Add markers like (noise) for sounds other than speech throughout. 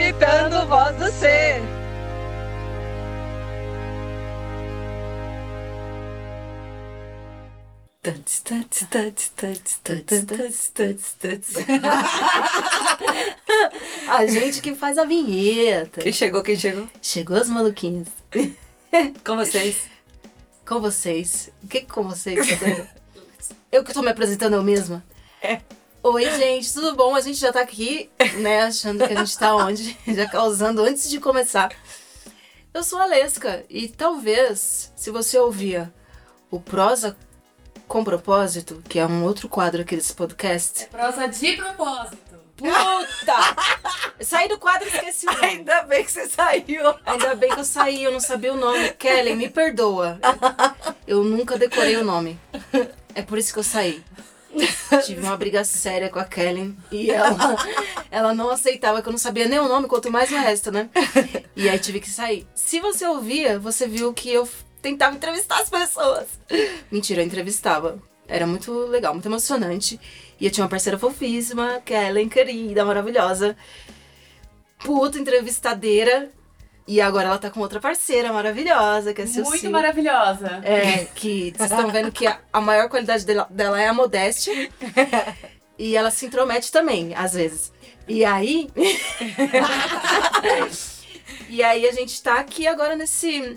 Palpitando Voz do Ser. Tuts, tuts, tuts, tuts, tuts, tuts, tuts, tuts. (laughs) A gente que faz a vinheta. Quem chegou, quem chegou? Chegou os maluquinhos. (laughs) Com vocês. Com vocês. O que com vocês? Eu que tô me apresentando eu mesma? É. Oi, gente, tudo bom? A gente já tá aqui, né, achando que a gente tá onde? (laughs) Já causando antes de começar. Eu sou a Lesca e talvez, se você ouvia o Prosa com Propósito, que é um outro quadro aqui desse podcast. Prosa de propósito. Puta! Saí do quadro e esqueci o nome. Ainda bem que você saiu. Ainda bem que eu saí, eu não sabia o nome. Kelly, me perdoa. Eu nunca decorei o nome. É por isso que eu saí. Tive uma briga séria com a Kelly e ela, ela não aceitava que eu não sabia nem o nome, quanto mais o resto, né? E aí tive que sair. Se você ouvia, você viu que eu tentava entrevistar as pessoas. Mentira, eu entrevistava. Era muito legal, muito emocionante. E eu tinha uma parceira fofíssima, Kellen, querida, maravilhosa. Puta entrevistadeira. E agora ela tá com outra parceira maravilhosa, que é a Cecília. Muito maravilhosa. É, que vocês estão vendo que a, a maior qualidade dela, dela é a modéstia. e ela se intromete também, às vezes. E aí. (laughs) e aí a gente tá aqui agora nesse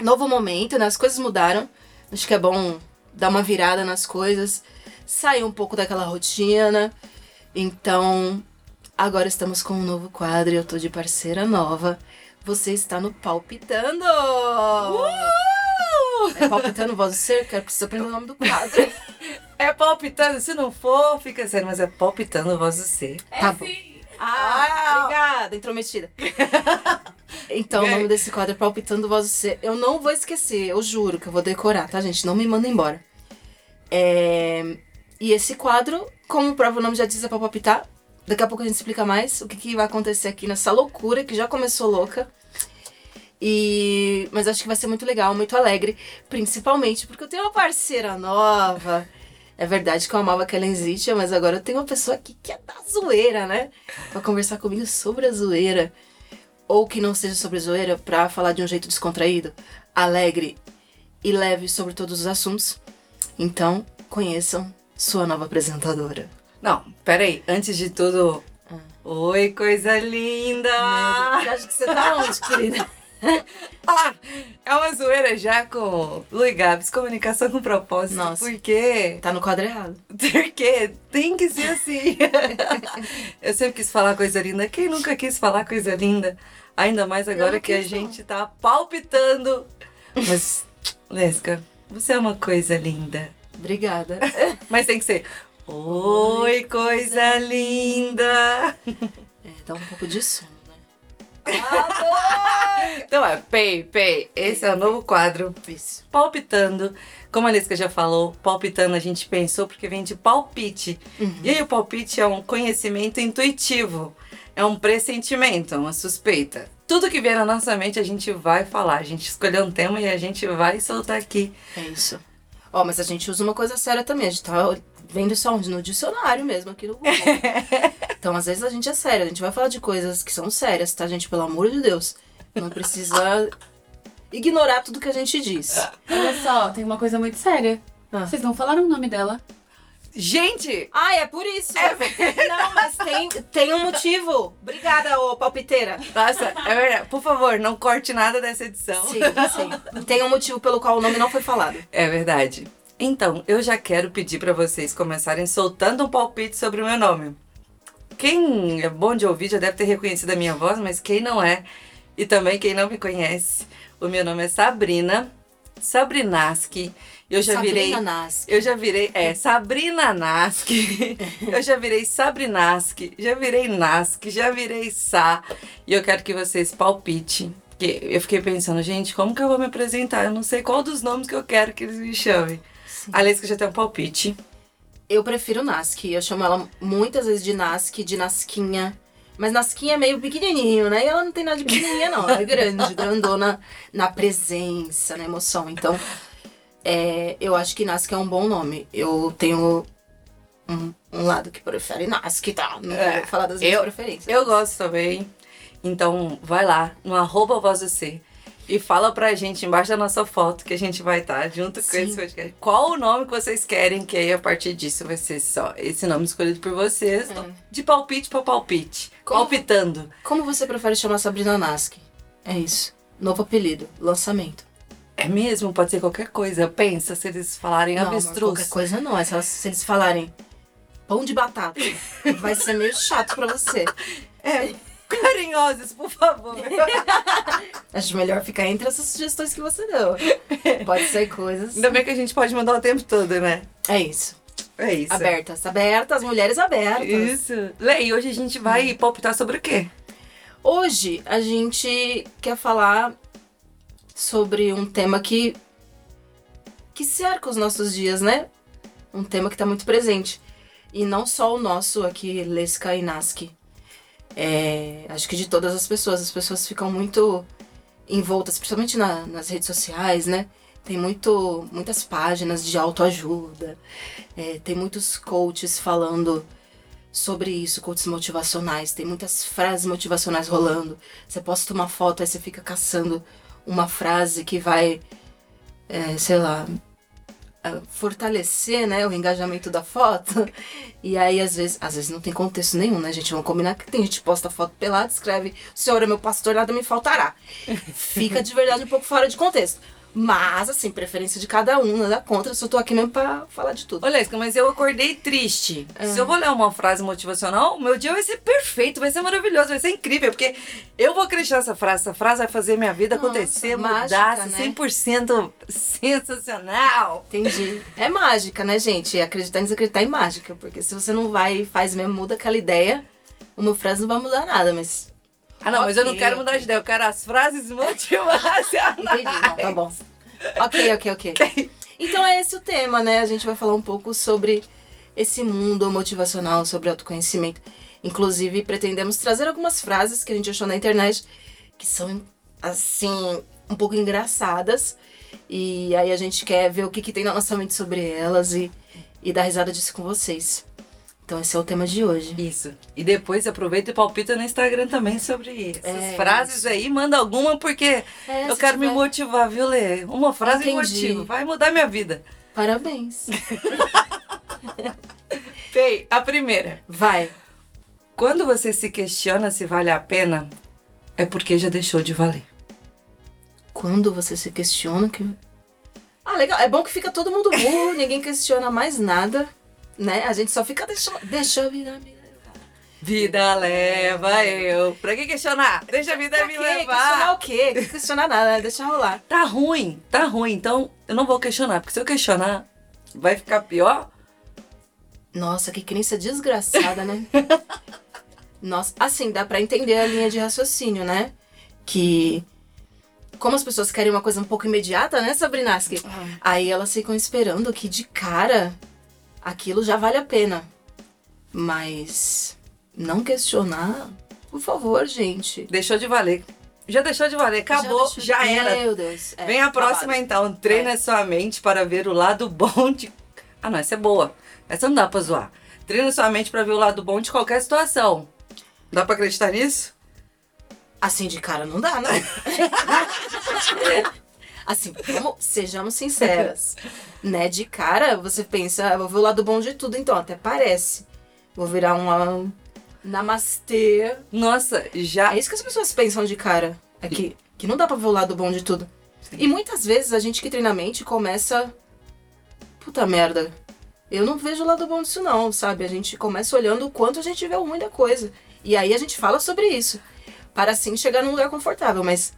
novo momento, né? As coisas mudaram. Acho que é bom dar uma virada nas coisas, sair um pouco daquela rotina. Então, agora estamos com um novo quadro e eu tô de parceira nova. Você está no Palpitando! É Palpitando Voz do Ser? Quero que você aprenda o nome do quadro. (laughs) É palpitando, se não for, fica sério, mas é palpitando voz do ser. É Tá bom. sim. Ah, obrigada, intrometida. (laughs) Então, o nome desse quadro é Palpitando Voz do Ser. Eu não vou esquecer, eu juro que eu vou decorar, tá, gente? Não me manda embora. É... E esse quadro, como o próprio nome já diz, é pra palpitar. Daqui a pouco a gente explica mais o que, que vai acontecer aqui nessa loucura que já começou louca. E... Mas acho que vai ser muito legal, muito alegre. Principalmente porque eu tenho uma parceira nova. É verdade que eu amava a Kellen Zitia, mas agora eu tenho uma pessoa aqui que é da zoeira, né? Pra conversar comigo sobre a zoeira. Ou que não seja sobre zoeira, pra falar de um jeito descontraído, alegre e leve sobre todos os assuntos. Então, conheçam sua nova apresentadora. Não, peraí, antes de tudo. Oi, coisa linda! Você acha que você tá onde, querida? (laughs) Ah, é uma zoeira já com Luiz Gabs, comunicação com propósito. Nossa. Porque Tá no quadro errado. Porque tem que ser assim. (laughs) Eu sempre quis falar coisa linda. Quem nunca quis falar coisa linda? Ainda mais agora que a gente tá palpitando. Mas, Lesca, você é uma coisa linda. Obrigada. (laughs) Mas tem que ser. Oi, coisa linda! (laughs) É, dá um pouco de sono, né? (laughs) Então é, Pei, Pei. Esse é o novo quadro. Isso. Palpitando. Como a Lesca já falou, palpitando a gente pensou porque vem de palpite. E aí o palpite é um conhecimento intuitivo. É um pressentimento, uma suspeita. Tudo que vier na nossa mente a gente vai falar. A gente escolheu um tema e a gente vai soltar aqui. É isso. Ó, mas a gente usa uma coisa séria também. A gente tá vendo isso onde? No dicionário mesmo, aqui no Google. (laughs) então, às vezes a gente é sério. A gente vai falar de coisas que são sérias, tá, gente? Pelo amor de Deus. Não precisa ignorar tudo que a gente diz. Olha só, tem uma coisa muito séria. Ah. Vocês não falaram o nome dela. Gente! Ah, é por isso. Não, mas tem, tem um motivo. Obrigada, ô palpiteira. Nossa, é verdade. Por favor, não corte nada dessa edição. Sim, sim. Tem um motivo pelo qual o nome não foi falado. É verdade. Então, eu já quero pedir pra vocês começarem soltando um palpite sobre o meu nome. Quem é bom de ouvir já deve ter reconhecido a minha voz, mas quem não é, e também quem não me conhece, o meu nome é Sabrina Sabrinaski. Eu já Sabrina virei. Nasc. Eu já virei. É, Sabrina Naski. (laughs) eu já virei Sabrinaski. Já virei Naski. Já virei Sá. E eu quero que vocês palpitem. Porque eu fiquei pensando, gente, como que eu vou me apresentar? Eu não sei qual dos nomes que eu quero que eles me chamem. A Lesca já tem um palpite. Eu prefiro Nasc. Eu chamo ela muitas vezes de Nasc, de Nasquinha. Mas Nasquinha é meio pequenininho, né? E ela não tem nada de pequenininha, não. Ela é grande, (laughs) grandona na presença, na emoção. Então, é, eu acho que Nasc é um bom nome. Eu tenho um, um lado que prefere Nasc, tá? Não É, vou falar das minhas eu- preferências. Eu gosto também. Então vai lá no arroba voz do C e fala pra gente embaixo da nossa foto que a gente vai estar junto com Sim. esse podcast. Qual o nome que vocês querem, que aí a partir disso vai ser só esse nome escolhido por vocês. É. De palpite pra palpite. Como- Palpitando. Como você prefere chamar Sabrina Naski? É isso. Novo apelido, lançamento. É mesmo? Pode ser qualquer coisa. Pensa se eles falarem Não, avestruz. qualquer coisa não. É elas- se eles falarem pão de batata, (laughs) vai ser meio chato pra você. É, carinhosos, por favor. (laughs) Acho melhor ficar entre essas sugestões que você deu. Pode ser coisas. Ainda bem que a gente pode mandar o tempo todo, né? É isso. É isso. Abertas, abertas, mulheres abertas. Isso. Lê, e hoje a gente vai palpitar sobre o quê? Hoje a gente quer falar sobre um tema que que cerca os nossos dias, né? Um tema que está muito presente. E não só o nosso aqui, Leska e Naski. É, acho que de todas as pessoas. As pessoas ficam muito envoltas, principalmente na- nas redes sociais, né? Tem muito, muitas páginas de autoajuda. é, tem muitos coaches falando sobre isso, coaches motivacionais. Tem muitas frases motivacionais rolando. Você posta uma foto, aí você fica caçando uma frase que vai, é, sei lá, fortalecer né, o engajamento da foto. (laughs) E aí, às vezes, às vezes não tem contexto nenhum, né, gente? Vamos combinar que tem gente que posta foto pelada, escreve, o senhor é meu pastor, nada me faltará. (laughs) Fica de verdade um pouco fora de contexto. Mas, assim, preferência de cada um, nada contra. Eu só tô aqui mesmo pra falar de tudo. Olha, Esca, mas eu acordei triste. É. Se eu vou ler uma frase motivacional, meu dia vai ser perfeito, vai ser maravilhoso, vai ser incrível, porque eu vou acreditar nessa frase. Essa frase vai fazer minha vida Nossa, acontecer, mágica, mudar, né? ser 100% sensacional. Entendi. É mágica, né, gente? É acreditar em desacreditar em mágica. Porque se você não vai e faz mesmo, muda aquela ideia, uma frase não vai mudar nada, mas. Ah, não, mas eu não quero mudar de ideia, eu quero as frases motivacionais. Entendi, não, tá bom. (laughs) Ok, ok, ok. Então é esse o tema, né? A gente vai falar um pouco sobre esse mundo motivacional, sobre autoconhecimento. Inclusive, pretendemos trazer algumas frases que a gente achou na internet que são, assim, um pouco engraçadas. E aí a gente quer ver o que, que tem na nossa mente sobre elas e, e dar risada disso com vocês. Então esse é o tema de hoje. Isso. E depois aproveita e palpita no Instagram também sobre essas É, frases aí. Manda alguma, porque É, eu quero me tiver- motivar, viu, Lê? Uma frase me Entendi. motiva. Vai mudar minha vida. Parabéns. (laughs) Fei, a primeira. Vai. Quando você se questiona se vale a pena, é porque já deixou de valer. Quando você se questiona que. Ah, legal. É bom que fica todo mundo burro, (laughs) ninguém questiona mais nada, né? A gente só fica deixando. Deixa a vida me levar. Vida leva eu. Pra que questionar? Deixa a vida Pra me quê? Questionar levar. o quê? Não questionar nada, né? Deixa rolar. Tá ruim, tá ruim. Então eu não vou questionar, porque se eu questionar, vai ficar pior. Nossa, que crença desgraçada, né? (laughs) Nossa, assim, dá pra entender a linha de raciocínio, né? Que. Como as pessoas querem uma coisa um pouco imediata, né, Sabrinaski? Aí elas ficam esperando que de cara aquilo já vale a pena. Mas não questionar, por favor, gente. Deixou de valer. Já deixou de valer, acabou, deixou- já, era. Meu Deus. é, Vem a próxima acabado. então. Treina sua mente para ver o lado bom de. Ah, não, essa é boa. Essa não dá pra zoar. Treina sua mente para ver o lado bom de qualquer situação. Dá pra acreditar nisso? Assim de cara não dá, né? (laughs) assim, vamos, sejamos sinceras. Né? De cara, você pensa, "Ah, vou ver o lado bom de tudo, então, até parece. Vou virar uma namastê. Nossa, já. É isso que as pessoas pensam de cara. É que, que não dá pra ver o lado bom de tudo. E muitas vezes a gente que treina a mente começa. Puta merda. Eu não vejo o lado bom disso, não, sabe? A gente começa olhando o quanto a gente vê o ruim da coisa. E aí a gente fala sobre isso. Para assim chegar num lugar confortável, mas.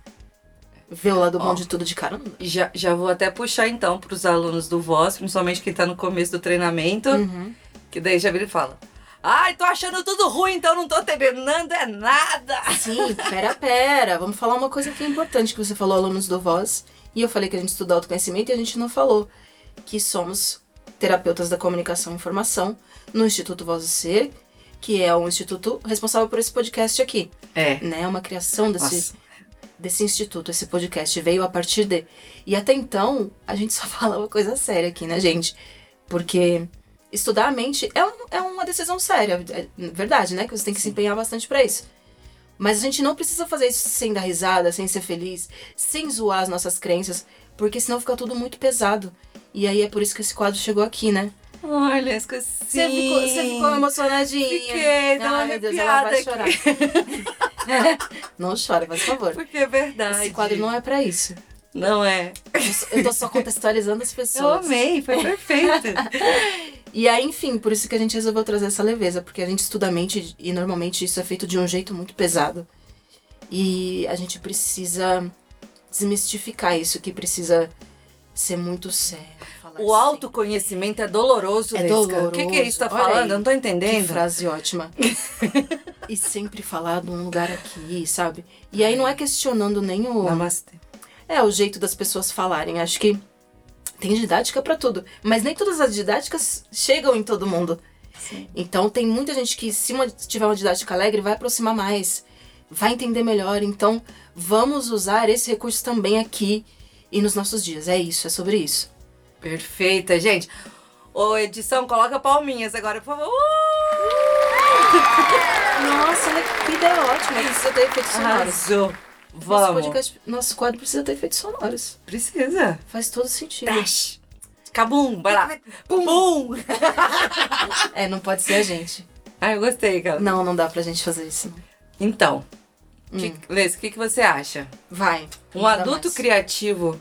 Ver o lado bom de tudo de cara não dá. Já, já vou até puxar então para os alunos do Voz, principalmente quem tá no começo do treinamento, Uhum. que daí já vira e fala: Ai, tô achando tudo ruim, então não tô treinando é nada. Sim, pera, pera. Vamos falar uma coisa que é importante que você falou, alunos do Voz. E eu falei que a gente estuda autoconhecimento e a gente não falou. Que somos terapeutas da comunicação e informação no Instituto Voz do Ser, que é o instituto responsável por esse podcast aqui. É. Né? Uma criação desse, Nossa. Desse instituto, esse podcast veio a partir de. E até então, a gente só (laughs) fala uma coisa séria aqui, né, gente? Porque estudar a mente é, um- é uma decisão séria, é verdade, né? Que você tem que se empenhar bastante pra isso. Mas a gente não precisa fazer isso sem dar risada, sem ser feliz, sem zoar as nossas crenças, porque senão fica tudo muito pesado. E aí é por isso que esse quadro chegou aqui, né? Olha as coisinhas. Você ficou, você ficou emocionadinha. Fiquei, uma Ai, meu Deus, ela vai chorar. (laughs) não chora, por favor. Porque é verdade. Esse quadro não é pra isso. Não é. Eu tô só contextualizando as Eu pessoas. amei, foi perfeito. (laughs) E aí, enfim, por isso que a gente resolveu trazer essa leveza, porque a gente estuda a mente e normalmente isso é feito de um jeito muito pesado. E a gente precisa desmistificar isso, que precisa ser muito sério. Falar o assim. autoconhecimento é doloroso, É Lesca. doloroso. O que, que é isso que tá Olha falando? aí. Eu não tô Que entendendo. frase ótima. (laughs) e sempre falar de um lugar aqui, sabe? E aí não é questionando nem o. Namastê. É, o jeito das pessoas falarem. Acho que tem didática pra tudo. Mas nem todas as didáticas chegam em todo mundo. Então tem muita gente que, se uma- tiver uma didática alegre, vai aproximar mais. Vai entender melhor. Então, vamos usar esse recurso também aqui e nos nossos dias. É isso, é sobre isso. Perfeita, gente. Ô, edição, coloca palminhas agora, por favor. Nossa, olha que ideia ótima. Precisa ter efeitos sonoros. Arrasou. Nosso, Vamos. podcast, nosso quadro precisa ter efeitos sonoros. Precisa. Faz todo sentido. Dash. Cabum, vai lá. Pum. Pum. (laughs) É, não pode ser a gente. Ai, eu gostei, cara. Não, não dá pra gente fazer isso. não. Então, Hum. que, Lês, o que, que você acha? Vai. Um adulto mais. criativo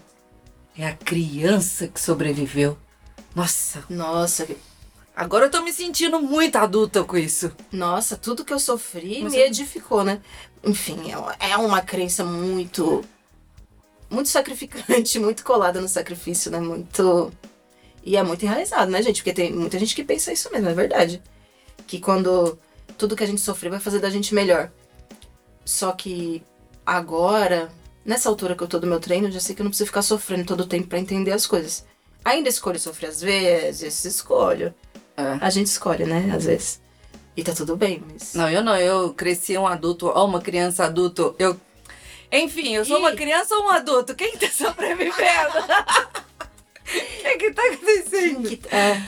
é a criança que sobreviveu. Nossa, Nossa, agora eu tô me sentindo muito adulta com isso. nossa, tudo que eu sofri Mas me eu- edificou, né? Enfim, é- é uma crença muito. Muito sacrificante, (laughs) muito colada no sacrifício, né? Muito. E é muito enraizado, né, gente? Porque tem muita gente que pensa isso mesmo, é verdade. Que quando tudo que a gente sofreu vai fazer da gente melhor. Só que agora, nessa altura que eu tô do meu treino, eu já sei que eu não preciso ficar sofrendo todo o tempo pra entender as coisas. Ainda escolho sofrer às vezes, escolho. É. A gente escolhe, né? Às vezes. E tá tudo bem, mas. Não, eu não. Eu cresci um adulto, ou uma criança adulto. Eu. Enfim, eu sou uma Ih. criança ou um adulto? Quem tá sobrevivendo? O (laughs) que que tá acontecendo? Que- é.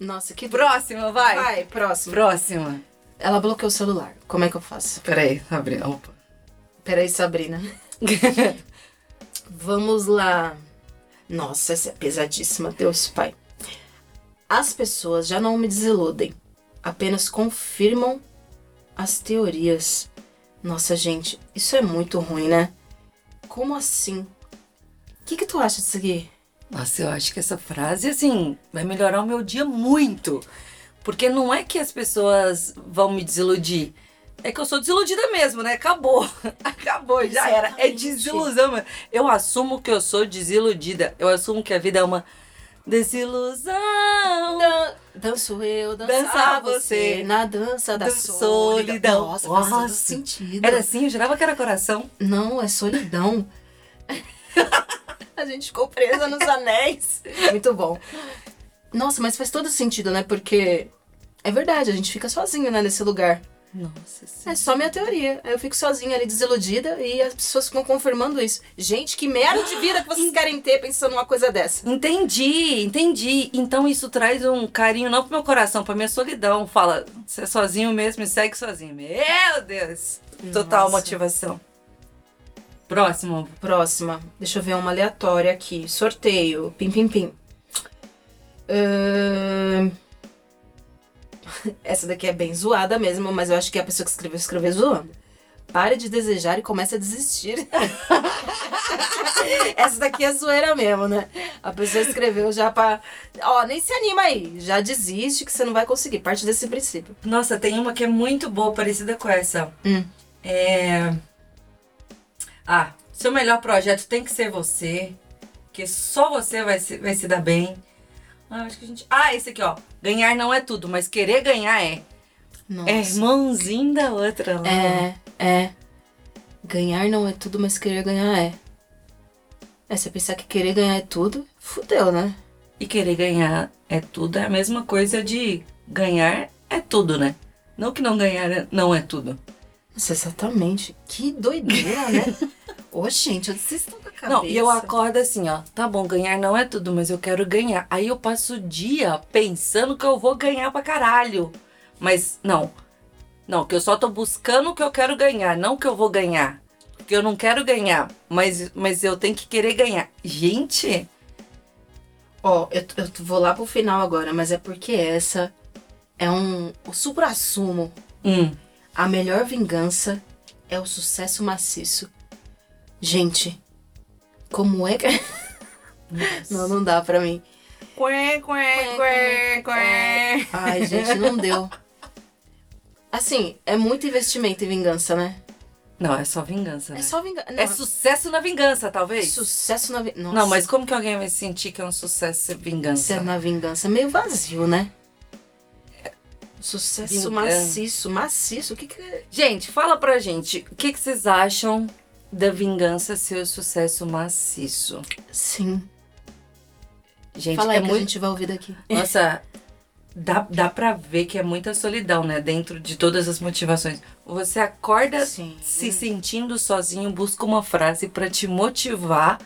Nossa, que Próxima, vai. Vai, próximo. Próxima. Ela bloqueou o celular. Como é que eu faço? Peraí, abre. Opa. Peraí, Sabrina. (laughs) Vamos lá. Nossa, essa é pesadíssima, Deus Pai. As pessoas já não me desiludem, apenas confirmam as teorias. Nossa, gente, isso é muito ruim, né? Como assim? O que, que tu acha disso aqui? Nossa, eu acho que essa frase, assim, vai melhorar o meu dia muito. Porque não é que as pessoas vão me desiludir. É que eu sou desiludida mesmo, né? Acabou. (laughs) Acabou, já era. É desilusão. mano. Eu assumo que eu sou desiludida. Eu assumo que a vida é uma desilusão. Dan danço eu, dançar Dançar você, você. na dança da solidão. Nossa, faz todo Nossa. sentido. Era assim, eu jurava que era coração. Não, é solidão. (laughs) a gente ficou presa nos anéis. Muito bom. Nossa, mas faz todo sentido, né? Porque é verdade, a gente fica sozinho, né, nesse lugar. Nossa É só minha teoria. Eu fico sozinha ali, desiludida, e as pessoas ficam confirmando isso. Gente, que merda de vida que vocês (gasps) querem ter pensando numa coisa dessa? Entendi, entendi. Então isso traz um carinho não pro meu coração, pra minha solidão. Fala, você é sozinho mesmo e segue sozinho. Meu Deus! Total Nossa. motivação. Próximo. Próxima. Deixa eu ver uma aleatória aqui. Sorteio. Pim, pim, pim. Ahn, Essa daqui é bem zoada mesmo, mas eu acho que a pessoa que escreveu, escreveu zoando. Pare de desejar e comece a desistir. (laughs) Essa daqui é zoeira mesmo, né? A pessoa escreveu já pra. Ó, nem se anima aí. Já desiste que você não vai conseguir. Parte desse princípio. Nossa, tem uma que é muito boa, parecida com essa. Hum. É. Ah, seu melhor projeto tem que ser você. Que só você vai se, vai se dar bem. Ah, acho que a gente. Ah, esse aqui, ó. Ganhar não é tudo, mas querer ganhar é. Nossa. É irmãozinho da outra lá. É, é. Ganhar não é tudo, mas querer ganhar é. É, você pensar que querer ganhar é tudo, fudeu, né? E querer ganhar é tudo é a mesma coisa de ganhar é tudo, né? Não que não ganhar é- não é tudo. Nossa, exatamente. Que doideira, né? (laughs) Ô, gente, onde vocês estão cabeça? Não, e eu acordo assim, ó. Tá bom, ganhar não é tudo, mas eu quero ganhar. Aí eu passo o dia pensando que eu vou ganhar pra caralho. Mas não. Não, que eu só tô buscando o que eu quero ganhar, não que eu vou ganhar. Porque eu não quero ganhar, mas, mas eu tenho que querer ganhar. Gente, Ó, eu, eu vou lá pro final agora, mas é porque essa é um. O supra-sumo. hum, A melhor vingança é o sucesso maciço. Gente, como é que. não, não dá pra mim. Quê, quê, quê, quê. Ai, gente, não deu. Assim, é muito investimento em vingança, né? Não, é só vingança, né? É só vingança. É sucesso na vingança, talvez? Sucesso na vingança. Não, mas como que alguém vai sentir que é um sucesso ser vingança? Ser na vingança meio vazio, né? Sucesso Vingança. maciço, maciço. O que que é? Gente, fala pra gente, o que, que vocês acham da vingança ser o sucesso maciço? Sim. Gente, Fala aí é que muito... a gente vai ouvir daqui. Nossa, (laughs) dá, dá pra ver que é muita solidão, né? Dentro de todas as motivações. Você acorda Sim. se sentindo sozinho, busca uma frase pra te motivar.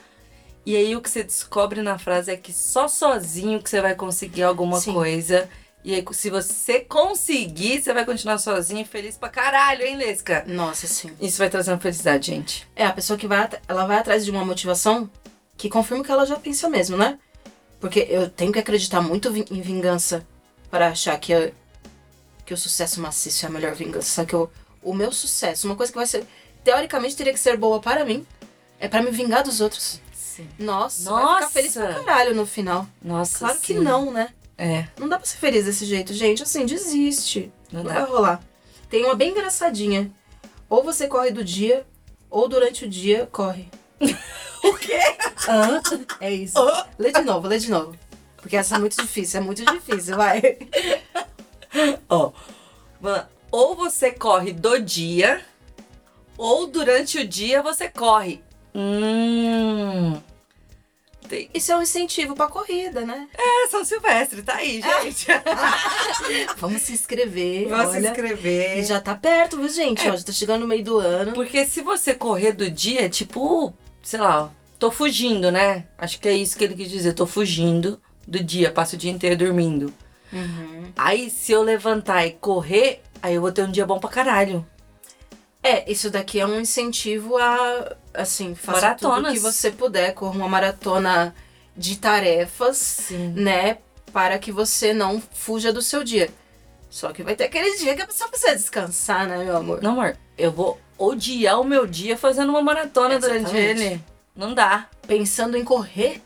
E aí o que você descobre na frase é que só sozinho que você vai conseguir alguma Sim. coisa. E aí, se você conseguir, você vai continuar sozinho e feliz pra caralho, hein, Lesca? Nossa, sim. Isso vai trazer uma felicidade, gente. É, a pessoa que vai, ela vai atrás de uma motivação que confirma que ela já pensa mesmo, né? Porque eu tenho que acreditar muito em vingança para achar que, eu- que o sucesso maciço é a melhor vingança. Só que o, o meu sucesso, uma coisa que vai ser, teoricamente teria que ser boa para mim, é para me vingar dos outros. Sim. Nossa, vai Nossa! ficar feliz pra caralho no final. Nossa, Claro que sim. não, né? É, Não dá pra ser feliz desse jeito, gente. Assim, desiste. não Não dá. vai rolar. Tem uma bem engraçadinha. Ou você corre do dia, ou durante o dia corre. (laughs) O quê? Hã? É isso. Lê de novo, lê de novo. Porque essa é muito difícil, é muito difícil, vai. Ó, mano, ou você corre do dia, ou durante o dia você corre. Hum. Isso é um incentivo pra corrida, né? É, São Silvestre, tá aí, gente. (laughs) Vamos se inscrever. Vamos se olha. inscrever. E já tá perto, viu, gente? Ó, já tá chegando no meio do ano. Porque se você correr do dia, é tipo, sei lá, tô fugindo, né? Acho que é isso que ele quis dizer, tô fugindo do dia, passo o dia inteiro dormindo. Uhum. Aí, se eu levantar e correr, aí eu vou ter um dia bom pra caralho. É, isso daqui é um incentivo a, assim, faça Maratonas. tudo que você puder. Corra uma maratona de tarefas. Sim. né? Para que você não fuja do seu dia. Só que vai ter aquele dia que a pessoa precisa descansar, né, meu amor? Não, amor, eu vou odiar o meu dia fazendo uma maratona durante Exatamente. ele. Não dá. Pensando em correr,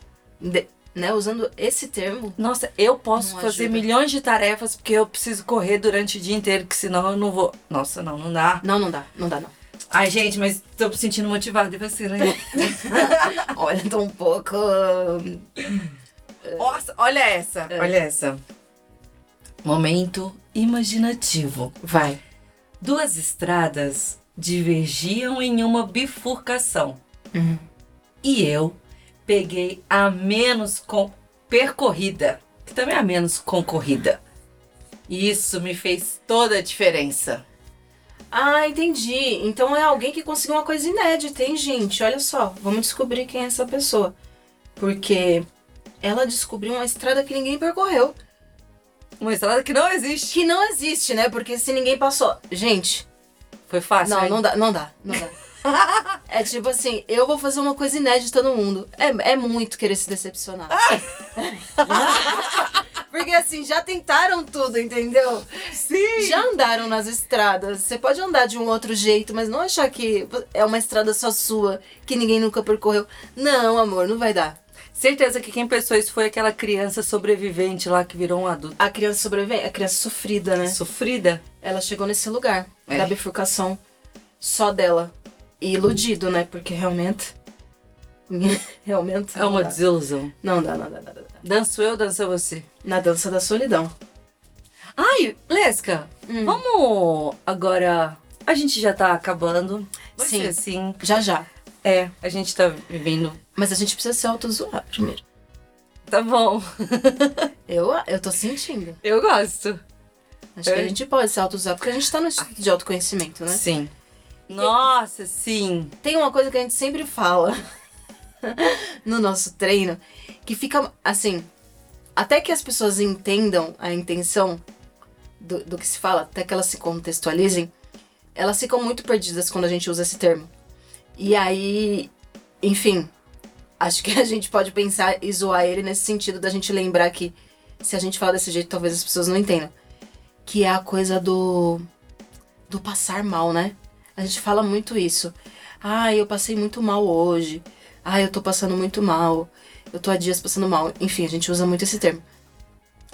né? Usando esse termo. Nossa, eu posso fazer ajuda. milhões de tarefas porque eu preciso correr durante o dia inteiro, que senão eu não vou. Nossa, não, não dá. Não, não dá, não dá, não. Ai, gente, mas tô me sentindo motivada e você, né? (laughs) Olha, tô um pouco. Nossa, olha essa, olha essa. Momento imaginativo. Vai. Duas estradas divergiam em uma bifurcação. Uhum. E eu peguei a menos com percorrida, que também é a menos concorrida. E isso me fez toda a diferença. Ah, entendi. Então é alguém que conseguiu uma coisa inédita, hein, gente? Olha só, vamos descobrir quem é essa pessoa. Porque ela descobriu uma estrada que ninguém percorreu. Uma estrada que não existe. Que não existe, né? Porque se ninguém passou. Gente, Foi fácil, Não, hein? não dá, não dá, não dá. (laughs) é tipo assim, eu vou fazer uma coisa inédita no mundo. É, é muito querer se decepcionar. (laughs) Porque assim, já tentaram tudo, entendeu? Sim! Já andaram nas estradas. Você pode andar de um outro jeito, mas não achar que é uma estrada só sua, que ninguém nunca percorreu. Não, amor, não vai dar. Certeza que quem pensou isso foi aquela criança sobrevivente lá que virou um adulto. A criança sobrevivente, a criança sofrida, né? Sofrida. Ela chegou nesse lugar É. da bifurcação só dela. E iludido, né? Porque realmente. (laughs) realmente. É uma dá. desilusão. Não dá, não dá, não dá. Danço eu, dança você. Na dança da solidão. Ai, Lesca, Hum. vamos agora. A gente já tá acabando. Vai Sim. assim. Já já. É, a gente tá vivendo. Mas a gente precisa se auto-zoar primeiro. Tá bom. (laughs) Eu, eu tô sentindo. Eu gosto. Acho que É. a gente pode se auto-zoar, porque a gente tá no estudo de autoconhecimento, né? Sim. Nossa, sim. Tem uma coisa que a gente sempre fala (laughs) no nosso treino, que fica assim, até que as pessoas entendam a intenção, do, do que se fala, até que elas se contextualizem, elas ficam muito perdidas quando a gente usa esse termo. E aí, enfim, acho que a gente pode pensar e zoar ele nesse sentido da gente lembrar que se a gente fala desse jeito, talvez as pessoas não entendam. Que é a coisa do. do passar mal, né? A gente fala muito isso. Ah, eu passei muito mal hoje. Ah, eu tô passando muito mal. Eu tô há dias passando mal. Enfim, a gente usa muito esse termo.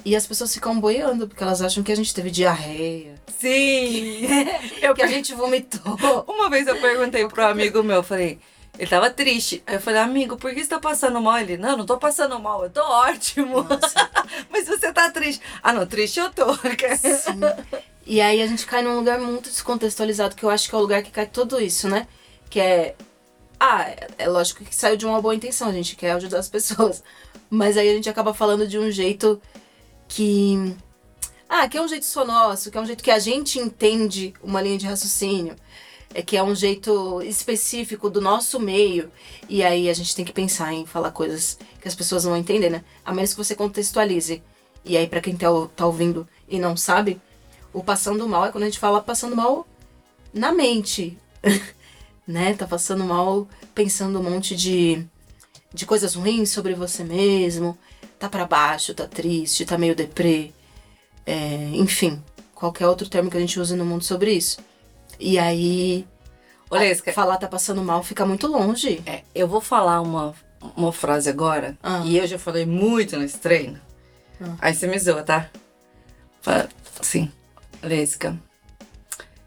E as pessoas ficam boiando, porque elas acham que a gente teve diarreia, Sim! (laughs) eu que a gente vomitou. Uma vez eu perguntei pro amigo meu, eu falei, ele tava triste. Aí eu falei, amigo, por que você tá passando mal? Ele, não, não tô passando mal, eu tô ótimo. (laughs) Mas você tá triste. Ah, não, triste eu tô. (laughs) Sim. E aí a gente cai num lugar muito descontextualizado, que eu acho que é o lugar que cai tudo isso, né? Que é. Ah, é- é lógico que saiu de uma boa intenção, a gente quer ajudar as pessoas. Mas aí a gente acaba falando de um jeito que. Ah, que é um jeito só nosso, que é um jeito que a gente entende uma linha de raciocínio. É que é um jeito específico do nosso meio. E aí a gente tem que pensar em falar coisas que as pessoas não vão entender, né? A menos que você contextualize. E aí, pra quem tá, tá ouvindo e não sabe, o passando mal é quando a gente fala passando mal na mente. (laughs) né? Tá passando mal pensando um monte de, de coisas ruins sobre você mesmo. Tá pra baixo, tá triste, tá meio deprê. É, enfim, qualquer outro termo que a gente use no mundo sobre isso. E aí, Olesca, falar tá passando mal fica muito longe. é, eu vou falar uma, uma frase agora, Ah. e eu já falei muito nesse treino. Ah. Aí você me zoa, tá? Fala Olesca,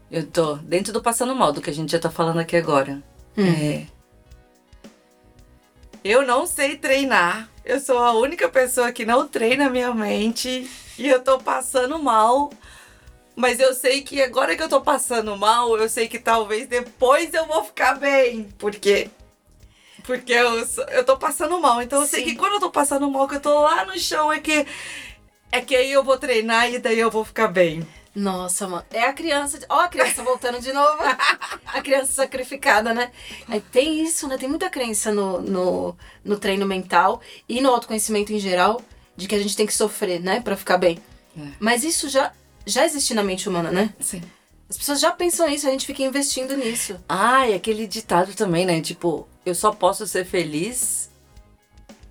eu tô dentro do passando mal, do que a gente já tá falando aqui agora. Hum. É. Eu não sei treinar. Eu sou a única pessoa que não treina a minha mente. E eu tô passando mal. Mas eu sei que agora que eu tô passando mal, eu sei que talvez depois eu vou ficar bem. Porque. Porque eu, eu tô passando mal. Então eu sei Sim. que quando eu tô passando mal, que eu tô lá no chão, é que. É que aí eu vou treinar e daí eu vou ficar bem. Nossa, mano. É a criança. Ó, a criança voltando de novo. (laughs) a criança sacrificada, né? Aí tem isso, né? Tem muita crença no, no, no treino mental e no autoconhecimento em geral de que a gente tem que sofrer, né? Pra ficar bem. É. Mas isso já, já existe na mente humana, né? Sim. As pessoas já pensam nisso, a gente fica investindo nisso. Ah, e aquele ditado também, né? Tipo, eu só posso ser feliz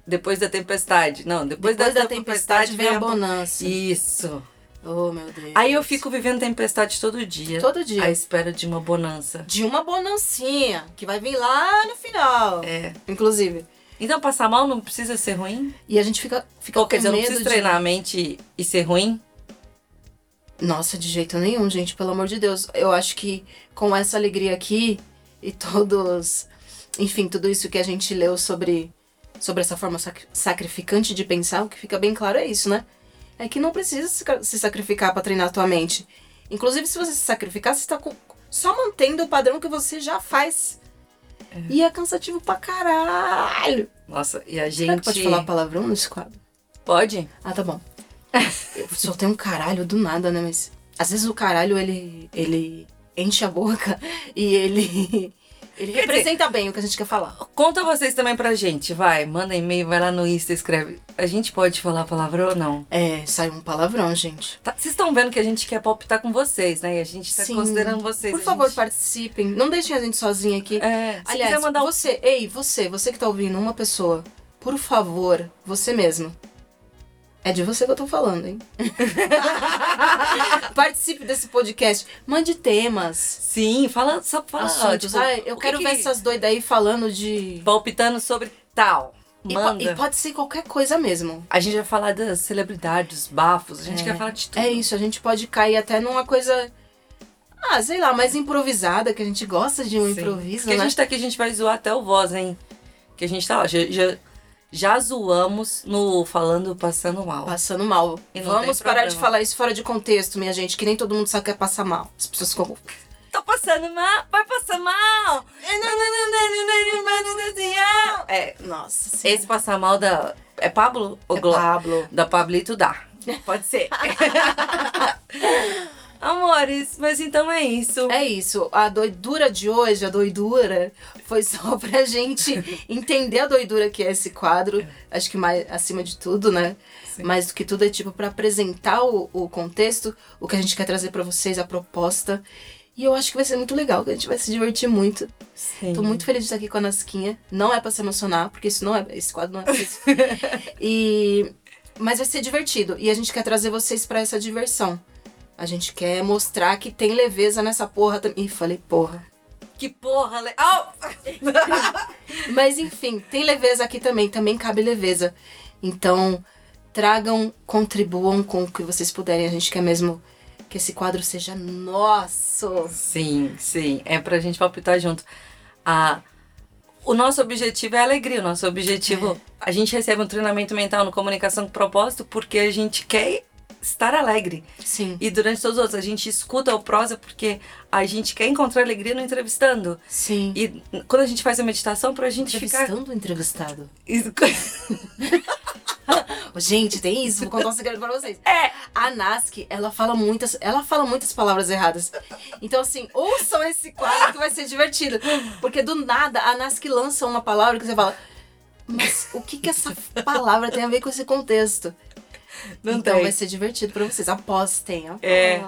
depois da tempestade. Não, depois, Depois da, da tempestade vem a bo- bonança. Isso. Oh, meu Deus. Aí eu fico vivendo tempestade todo dia. Todo dia. À espera de uma bonança. De uma bonancinha, que vai vir lá no final. É. Inclusive. Então passar mal não precisa ser ruim? E a gente fica, fica Ou quer com dizer, eu não preciso de... treinar a mente e ser ruim? Nossa, de jeito nenhum, gente, pelo amor de Deus. Eu acho que com essa alegria aqui e todos. Enfim, tudo isso que a gente leu sobre, sobre essa forma sac- sacrificante de pensar, o que fica bem claro é isso, né? É que não precisa se ca- se sacrificar pra treinar a tua mente. Inclusive, se você se sacrificar, você tá com- só mantendo o padrão que você já faz. E é cansativo pra caralho. Nossa, e a Será gente. que pode falar palavrão nesse quadro? Pode? Ah, tá bom. Eu só tenho um caralho do nada, né? Mas às vezes o caralho ele, ele enche a boca (laughs) e ele, ele Quer representa bem o que a gente quer falar. Conta vocês também pra gente, vai. Manda e-mail, vai lá no Insta, escreve. A gente pode falar palavrão ou não? É, sai um palavrão, gente. Tá- Vocês estão vendo que a gente quer palpitar com vocês, né? E a gente tá Sim. considerando vocês. Por favor, gente... participem. Não deixem a gente sozinha aqui. É, se Aliás, mandar um... você, ei, você, você que tá ouvindo, uma pessoa, por favor, você mesmo. É de você que eu tô falando, hein? (laughs) Participe desse podcast. Mande temas. Sim, fala, só fala. assuntos. tipo, Ai, eu que quero que- ver essas doidas aí falando de. Palpitando sobre tal. E, po- Manda. e pode ser qualquer coisa mesmo. A gente vai falar das celebridades, bafos, a gente É. quer falar de tudo. É isso, a gente pode cair até numa coisa. Ah, sei lá, mais improvisada, que a gente gosta de um Sim. improviso, Porque né? a gente tá aqui, a gente vai zoar até o voz, hein? Que a gente tá, ó, já, já, já zoamos no Falando Passando Mal. Passando mal. Vamos parar problema. de falar isso fora de contexto, minha gente, que nem todo mundo sabe que é passar mal. As pessoas ficam. Tô passando mal, vai passar mal. É, Nossa, sim. esse passar mal da... É Pablo? ou é Pablo. Da Pablito dá. Pode ser. (laughs) Amores, mas então é isso. É isso. A doidura de hoje, a doidura, foi só (laughs) pra gente entender a doidura que é esse quadro. Acho que mais acima de tudo, né? Sim. Mais do que tudo é tipo pra apresentar o, o contexto, o que a gente quer trazer pra vocês, a proposta. E eu acho que vai ser muito legal, que a gente vai se divertir muito. Sim. Tô muito feliz de estar aqui com a Nasquinha. Não é pra se emocionar, porque isso não é. Esse quadro não é pra isso. (laughs) e, mas vai ser divertido. E a gente quer trazer vocês pra essa diversão. A gente quer mostrar que tem leveza nessa porra também. Ih, falei porra. Que porra, le... Au! (laughs) Mas enfim, tem leveza aqui também. Também cabe leveza. Então, tragam, contribuam com o que vocês puderem. A gente quer mesmo que esse quadro seja nosso. Sim, sim. É pra gente palpitar junto. A... O nosso objetivo é alegria. O nosso objetivo. A gente recebe um treinamento mental no comunicação com propósito porque a gente quer estar alegre. Sim. E durante todos os outros, a gente escuta o prosa porque a gente quer encontrar alegria no entrevistando. Sim. E quando a gente faz a meditação, pra gente ficar. Entrevistando o entrevistado. (laughs) Gente, tem isso, vou contar um segredo pra vocês. É. A Nask, ela fala muitas, ela fala muitas palavras erradas. Então assim, ouçam esse quadro que vai ser divertido, porque do nada a Nask lança uma palavra que você fala: "Mas o que que essa palavra tem a ver com esse contexto?" Não então tem. vai ser divertido pra vocês. Apostem, apostem. É,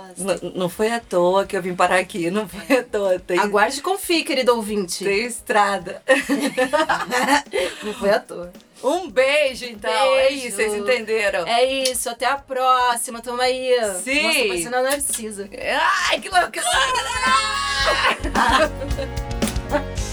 não foi à toa que eu vim parar aqui, não foi à toa. Tem, Aguarde e confie, querido ouvinte. tem estrada. (laughs) Não foi à toa. Um beijo, então. É Beijo. isso, vocês entenderam? É isso, até a próxima. Tamo aí. Sim. Nossa, parecendo a Narcisa. Ai, que loucura! (laughs)